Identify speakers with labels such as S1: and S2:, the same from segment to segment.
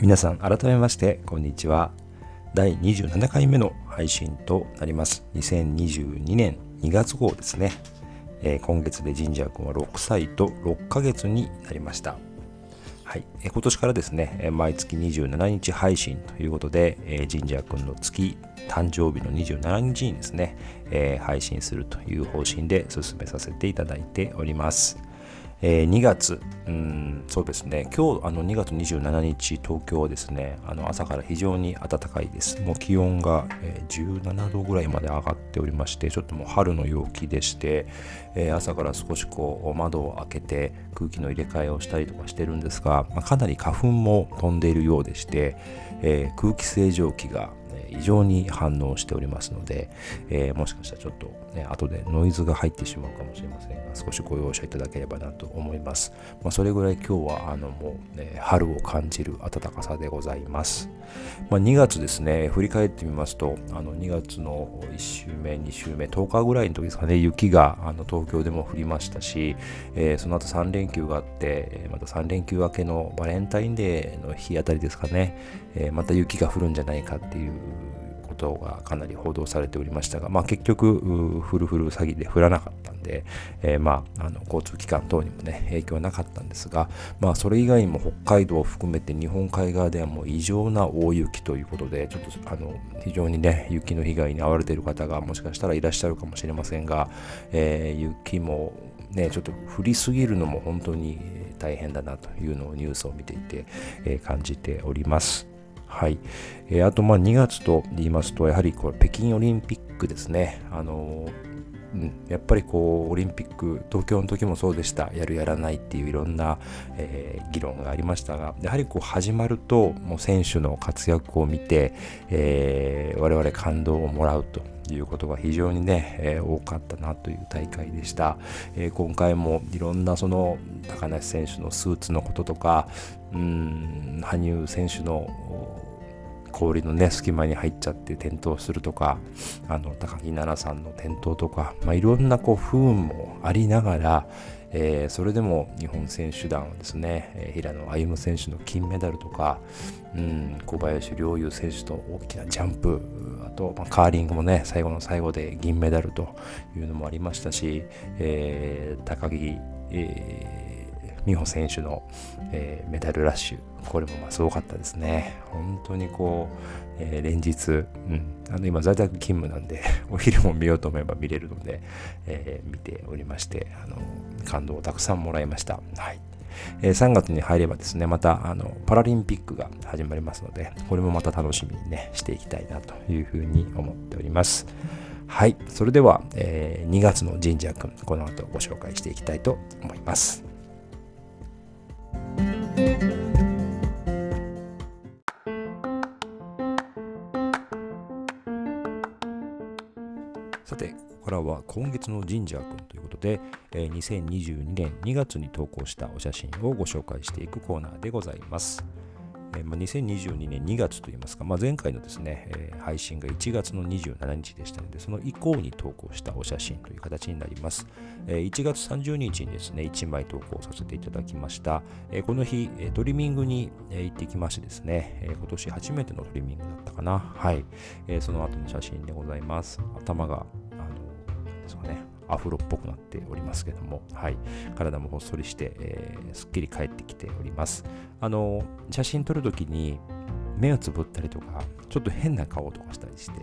S1: 皆さん改めましてこんにちは。第27回目の配信となります。2022年2月号ですね、えー、今月でジンジャー君は6歳と6ヶ月になりました。はい、今年からですね毎月27日配信ということで、えー、ジンジャー君の月誕生日の27日にですね、配信するという方針で進めさせていただいております。えー、2月、うん、そうですね、今日あの2月27日、東京はですね、あの朝から非常に暖かいです。もう気温が、えー、17度ぐらいまで上がっておりまして、ちょっともう春の陽気でして、えー、朝から少しこう窓を開けて空気の入れ替えをしたりとかしてるんですが、まあ、かなり花粉も飛んでいるようでして、え空気清浄機が異常に反応しておりますので、えー、もしかしたらちょっと、ね、後でノイズが入ってしまうかもしれませんが少しご容赦いただければなと思います、まあ、それぐらい今日はあのもう、ね、春を感じる暖かさでございます、まあ、2月ですね振り返ってみますとあの2月の1週目2週目10日ぐらいの時ですかね雪があの東京でも降りましたし、えー、その後3連休があってまた3連休明けのバレンタインデーの日あたりですかね、えー、また雪が降るんじゃないかっていうことがかなり報道されておりましたが、まあ、結局、フルフル詐欺で降らなかったんで、えー、まあ、あの交通機関等にもね、影響はなかったんですが、まあ、それ以外にも北海道を含めて日本海側ではもう異常な大雪ということで、ちょっとあの非常にね、雪の被害に遭われている方がもしかしたらいらっしゃるかもしれませんが、えー、雪もね、ちょっと降りすぎるのも本当に大変だなというのをニュースを見ていて、えー、感じております。はい。えー、あと、まあ、2月と言いますと、やはりこれ北京オリンピックですね。あのうん、やっぱりこうオリンピック東京の時もそうでしたやるやらないっていういろんな、えー、議論がありましたがやはりこう始まるともう選手の活躍を見て、えー、我々感動をもらうということが非常にね、えー、多かったなという大会でした、えー、今回もいろんなその高梨選手のスーツのこととかうん羽生選手の氷のね隙間に入っちゃって転倒するとかあの高木菜那さんの転倒とか、まあ、いろんなこう不運もありながら、えー、それでも日本選手団はですね、えー、平野歩夢選手の金メダルとか、うん、小林陵侑選手と大きなジャンプあと、まあ、カーリングもね最後の最後で銀メダルというのもありましたし、えー、高木、えー美穂選手の、えー、メダルラッシュ、これもまあすごかったですね。本当にこう、えー、連日、うん、あの今在宅勤務なんで、お昼も見ようと思えば見れるので、えー、見ておりまして、あの感動をたくさんもらいました。はいえー、3月に入ればですね、またあのパラリンピックが始まりますので、これもまた楽しみにね、していきたいなというふうに思っております。はい。それでは、えー、2月の神社くん、この後ご紹介していきたいと思います。さて、ここからは今月のジンジャー君ということで、えー、2022年2月に投稿したお写真をご紹介していくコーナーでございます。えーまあ、2022年2月といいますか、まあ、前回のですね、えー、配信が1月の27日でしたので、その以降に投稿したお写真という形になります。えー、1月30日にですね、1枚投稿させていただきました。えー、この日、トリミングに、行ってきましてですね、え今年初めてのトリミングだったかな。はい。えその後の写真でございます。頭が、あの、ですかね、アフロっぽくなっておりますけども、はい、体もほっそりして、えー、すっきり帰ってきております。あの、写真撮るときに目をつぶったりとか、ちょっと変な顔とかしたりして、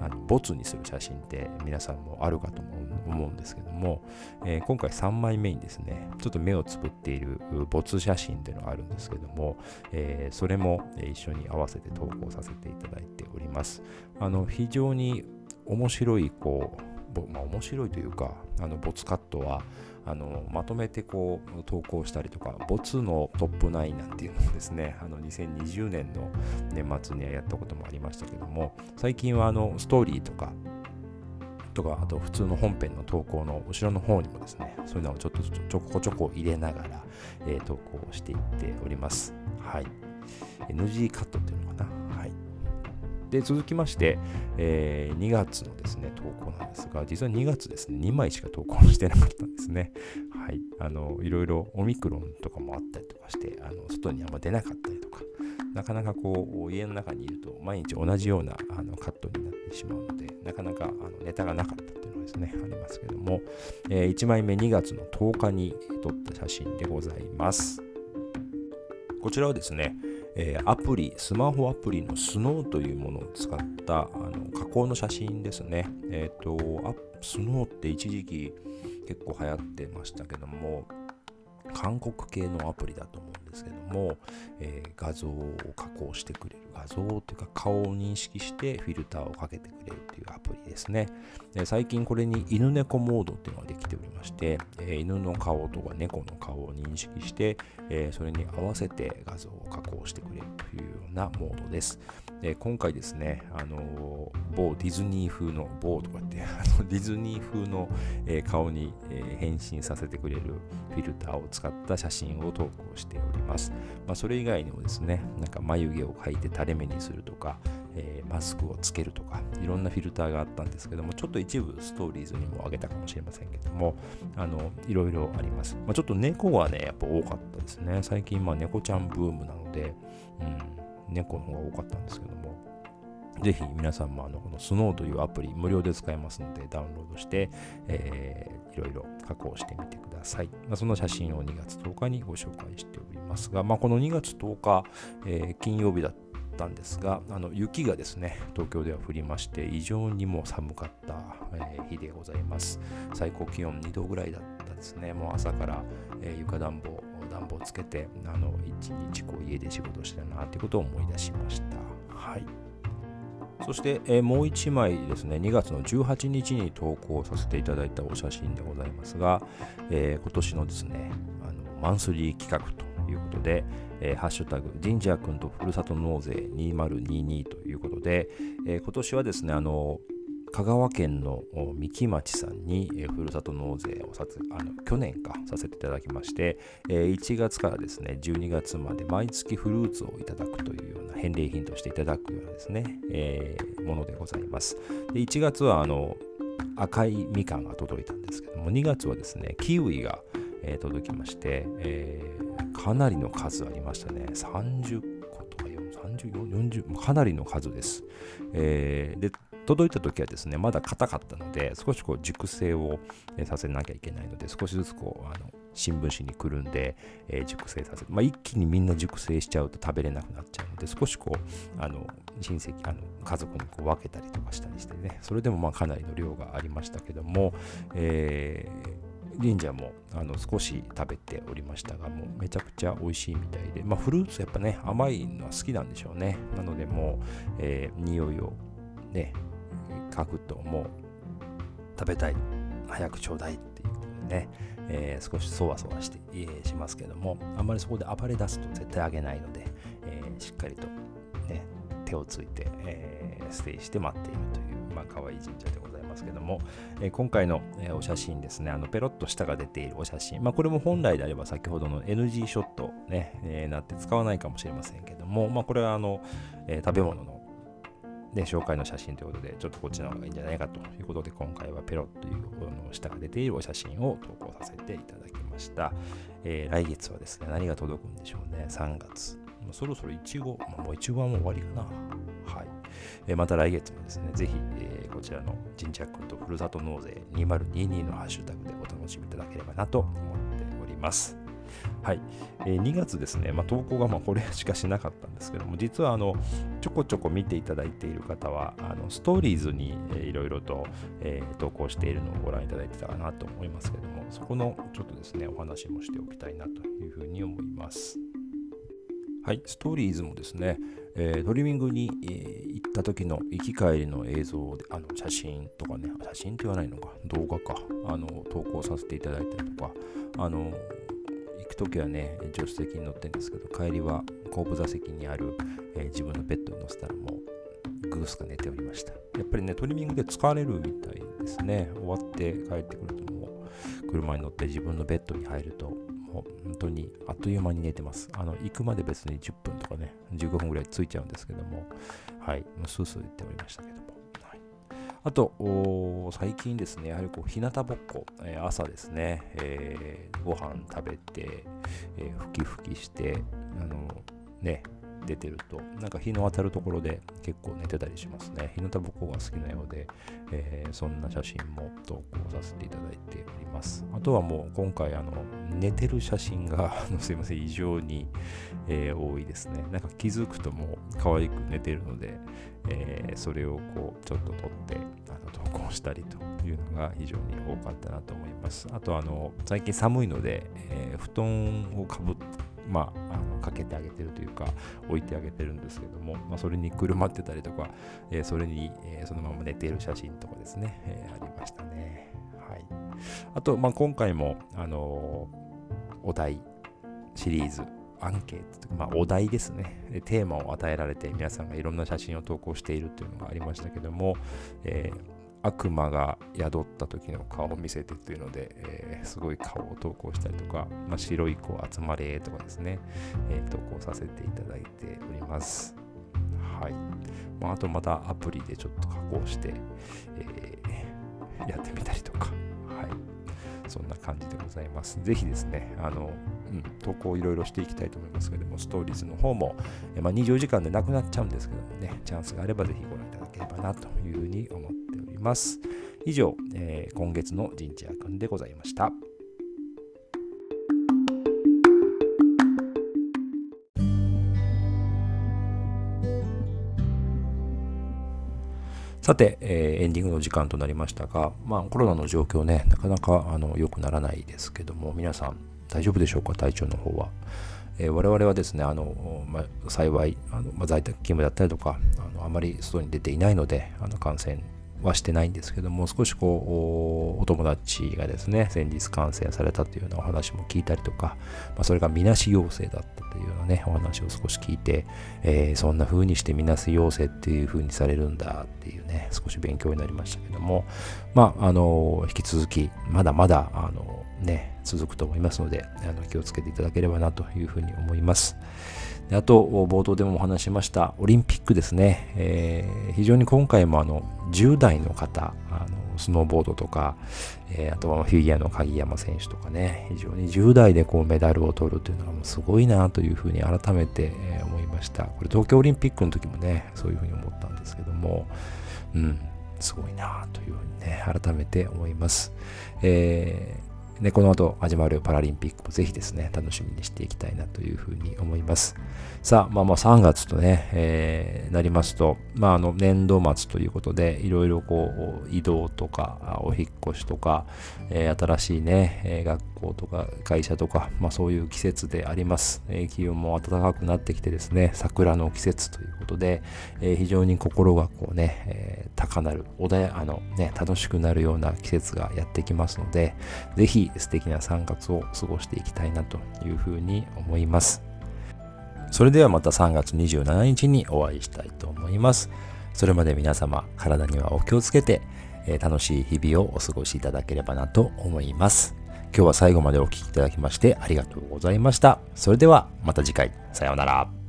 S1: あのボツにする写真って皆さんもあるかと思うんですけども、えー、今回3枚目にですね、ちょっと目をつぶっているボツ写真っていうのがあるんですけども、えー、それも一緒に合わせて投稿させていただいております。あの非常に面白いこうまあ、面白いというかあのボツカットはあのまとめてこう投稿したりとかボツのトップ9なんていうのもですねあの2020年の年末にはやったこともありましたけども最近はあのストーリーとかとかあと普通の本編の投稿の後ろの方にもですねそういうのをちょっとちょこちょこ入れながら、えー、投稿していっております。はい。NG カットっていうのかな？で、続きまして、えー、2月のですね、投稿なんですが、実は2月ですね、2枚しか投稿してなかったんですね。はい。あの、いろいろオミクロンとかもあったりとかして、あの、外にあんま出なかったりとか、なかなかこう、家の中にいると毎日同じようなあのカットになってしまうので、なかなかあのネタがなかったっていうのがですね、ありますけども、えー、1枚目2月の10日に撮った写真でございます。こちらはですね、えー、アプリ、スマホアプリのスノーというものを使ったあの加工の写真ですね。えっ、ー、と、スノーって一時期結構流行ってましたけども、韓国系のアプリだと思うんですけども、えー、画像を加工してくれる画像というか顔を認識してフィルターをかけてくれるというアプリですねで。最近これに犬猫モードっていうのができておりまして、えー、犬の顔とか猫の顔を認識して、えー、それに合わせて画像を加工してくれるというようなモードです。で今回ですね、あの某ディズニー風の、某とかって、あのディズニー風の、え、顔に、えー、変身させてくれるフィルターを使った写真を投稿しております。まあ、それ以外にもですね、なんか眉毛を描いて垂れ目にするとか、えー、マスクをつけるとか、いろんなフィルターがあったんですけども、ちょっと一部ストーリーズにもあげたかもしれませんけども、あの、いろいろあります。まあ、ちょっと猫がね、やっぱ多かったですね。最近、ま、猫ちゃんブームなので、うん、猫の方が多かったんですけども、ぜひ皆さんもあのこのスノーというアプリ無料で使えますのでダウンロードして、えー、いろいろ加工してみてください。まあ、その写真を2月10日にご紹介しておりますが、まあ、この2月10日、えー、金曜日だったんですが、あの雪がですね、東京では降りまして、異常にも寒かった、えー、日でございます。最高気温2度ぐらいだったですね。もう朝から、え、床暖房、暖房つけて、あの一日こう家で仕事してたなということを思い出しました。はい。そして、え、もう1枚ですね、2月の18日に投稿させていただいたお写真でございますが、えー、今年のですね、あのマンスリー企画ということで、えー、ハッシュタグ、ジンジャー君とふるさと納税2022ということで、えー、今年はですね、あの、香川県の三木町さんに、ふるさと納税をさあの去年かさせていただきまして、えー、1月からですね12月まで毎月フルーツをいただくというような返礼品としていただくようなですね、えー、ものでございます。で1月はあの赤いみかんが届いたんですけども2月はですねキウイが、届きまして、え、かなりの数ありましたね。30個とか30、40かなりの数です、えー、で届いた時はですね、まだ硬かったので、少しこう熟成をさせなきゃいけないので、少しずつこう、あの、新聞紙にくるんで、えー、熟成させる。まあ、一気にみんな熟成しちゃうと食べれなくなっちゃうので、少しこう、あの、親戚、あの、家族にこう分けたりとかしたりしてね、それでもまあかなりの量がありましたけども、えー、忍者もあの少し食べておりましたが、もうめちゃくちゃ美味しいみたいで、まあ、フルーツやっぱね、甘いのは好きなんでしょうね。なので、もう、えー、匂いをね、書くともう食べたい。早くちょうだいっていうことでね、えー、少しそわそわして、えー、しますけども。あんまりそこで暴れ出すと絶対あげないので、えー、しっかりとね手をついて、えー、ステイして待っているというまあ可愛い神社でございますけども、えー、今回の、えー、お写真ですね。あのペロッと舌が出ているお写真。まあこれも本来であれば先ほどの NG ショットね、えー、なって使わないかもしれませんけども。まあこれはあの、えー、食べ物のね、紹介の写真ということで、ちょっとこっちの方がいいんじゃないかということで、今回はペロッというの下が出ているお写真を投稿させていただきました。えー、来月はですね、何が届くんでしょうね、3月。そろそろいちご、もういちごはもう終わりかな。はい。えー、また来月もですね、ぜひ、えー、こちらのジンジャックとふるさと納税2022のハッシュタグでお楽しみいただければなと思っております。はい、えー、2月ですね、まあ、投稿がまこれしかしなかったんですけども、実はあのちょこちょこ見ていただいている方は、あのストーリーズにいろいろと、えー、投稿しているのをご覧いただいてたかなと思いますけども、そこのちょっとですね、お話もしておきたいなというふうに思います。はい、ストーリーズもですね、えー、ドリミングに、えー、行った時の行き帰りの映像で、あの写真とかね、写真って言わないのか、動画か、あの投稿させていただいたりとか、あの行く時はね、助手席に乗ってるんですけど、帰りは後部座席にある、えー、自分のベッドに乗せたらもうグースが寝ておりました。やっぱりね、トリミングで疲れるみたいですね。終わって帰ってくるともう車に乗って自分のベッドに入ると、もう本当にあっという間に寝てます。あの、行くまで別に10分とかね、15分ぐらいついちゃうんですけども、はい、もうスースー言っておりましたけど。あと、最近ですね、やはりこう、日向ぼっこ、えー、朝ですね、えー、ご飯食べて、えー、ふきふきして、あの、ね、出てると、なんか日の当たるところで結構寝てたりしますね。日向ぼっこが好きなようで、えー、そんな写真も投稿させていただいております。あとはもう今回、あの、寝てる写真が すいません、異常に、えー、多いですね。なんか気づくともう可愛く寝てるので、えー、それをこう、ちょっと撮って、あの投稿したりというのが非常に多かったなと思います。あと、あの、最近寒いので、え布団をかぶって、まあ、あのかけてあげてるというか置いてあげてるんですけども、まあ、それにくるまってたりとか、えー、それに、えー、そのまま寝ている写真とかですね、えー、ありましたね。はい、あと、まあ、今回も、あのお題シリーズアンケートとか、まあ、お題ですね、テーマを与えられて皆さんがいろんな写真を投稿しているというのがありましたけども、えー悪魔が宿った時の顔を見せてというので、えー、すごい顔を投稿したりとか、まあ、白い子集まれとかですね、えー、投稿させていただいております。はい。まあ、あとまたアプリでちょっと加工して、えー、やってみたりとか、はい。そんな感じでございます。ぜひですね、あの、うん、投稿いろいろしていきたいと思いますけども、ストーリーズの方も、えまあ、24時間でなくなっちゃうんですけどもね、チャンスがあればぜひご覧いただければなというふうに思ってます。以上、えー、今月の神社くんでございました。さて、えー、エンディングの時間となりましたが、まあ、コロナの状況ね、なかなかあの良くならないですけども、皆さん大丈夫でしょうか、体調の方は。えー、我々はですね、あのまあ、幸いあの、まあ、在宅勤務だったりとかあの、あまり外に出ていないので、あの感染はしてないんですけども、少しこう、お友達がですね、先日感染されたというようなお話も聞いたりとか、まあ、それがみなし陽性だったというようなね、お話を少し聞いて、えー、そんな風にしてみなし陽性っていう風にされるんだっていうね、少し勉強になりましたけども、まあ、あの、引き続き、まだまだ、あの、ね、続くと思いますので、あの気をつけていただければなというふうに思います。あと、冒頭でもお話しましたオリンピックですね。えー、非常に今回もあの10代の方、あのスノーボードとか、えー、あとはフィギュアの鍵山選手とかね、非常に10代でこうメダルを取るというのがもうすごいなというふうに改めて思いました。これ東京オリンピックの時もね、そういうふうに思ったんですけども、うん、すごいなというふうにね、改めて思います。えーで、この後始まるパラリンピックもぜひですね、楽しみにしていきたいなというふうに思います。さあ、まあまあ3月とね、えー、なりますと、まああの年度末ということで、いろいろこう移動とか、お引っ越しとか、えー、新しいね、えー、学校とか会社とか、まあそういう季節であります。えー、気温も暖かくなってきてですね、桜の季節ということで、えー、非常に心がこうね、えー、高鳴る、穏や、あのね、楽しくなるような季節がやってきますので、ぜひ素敵な3月を過ごしていきたいなというふうに思います。それではまた3月27日にお会いしたいと思います。それまで皆様、体にはお気をつけて、楽しい日々をお過ごしいただければなと思います。今日は最後までお聴きいただきましてありがとうございました。それではまた次回、さようなら。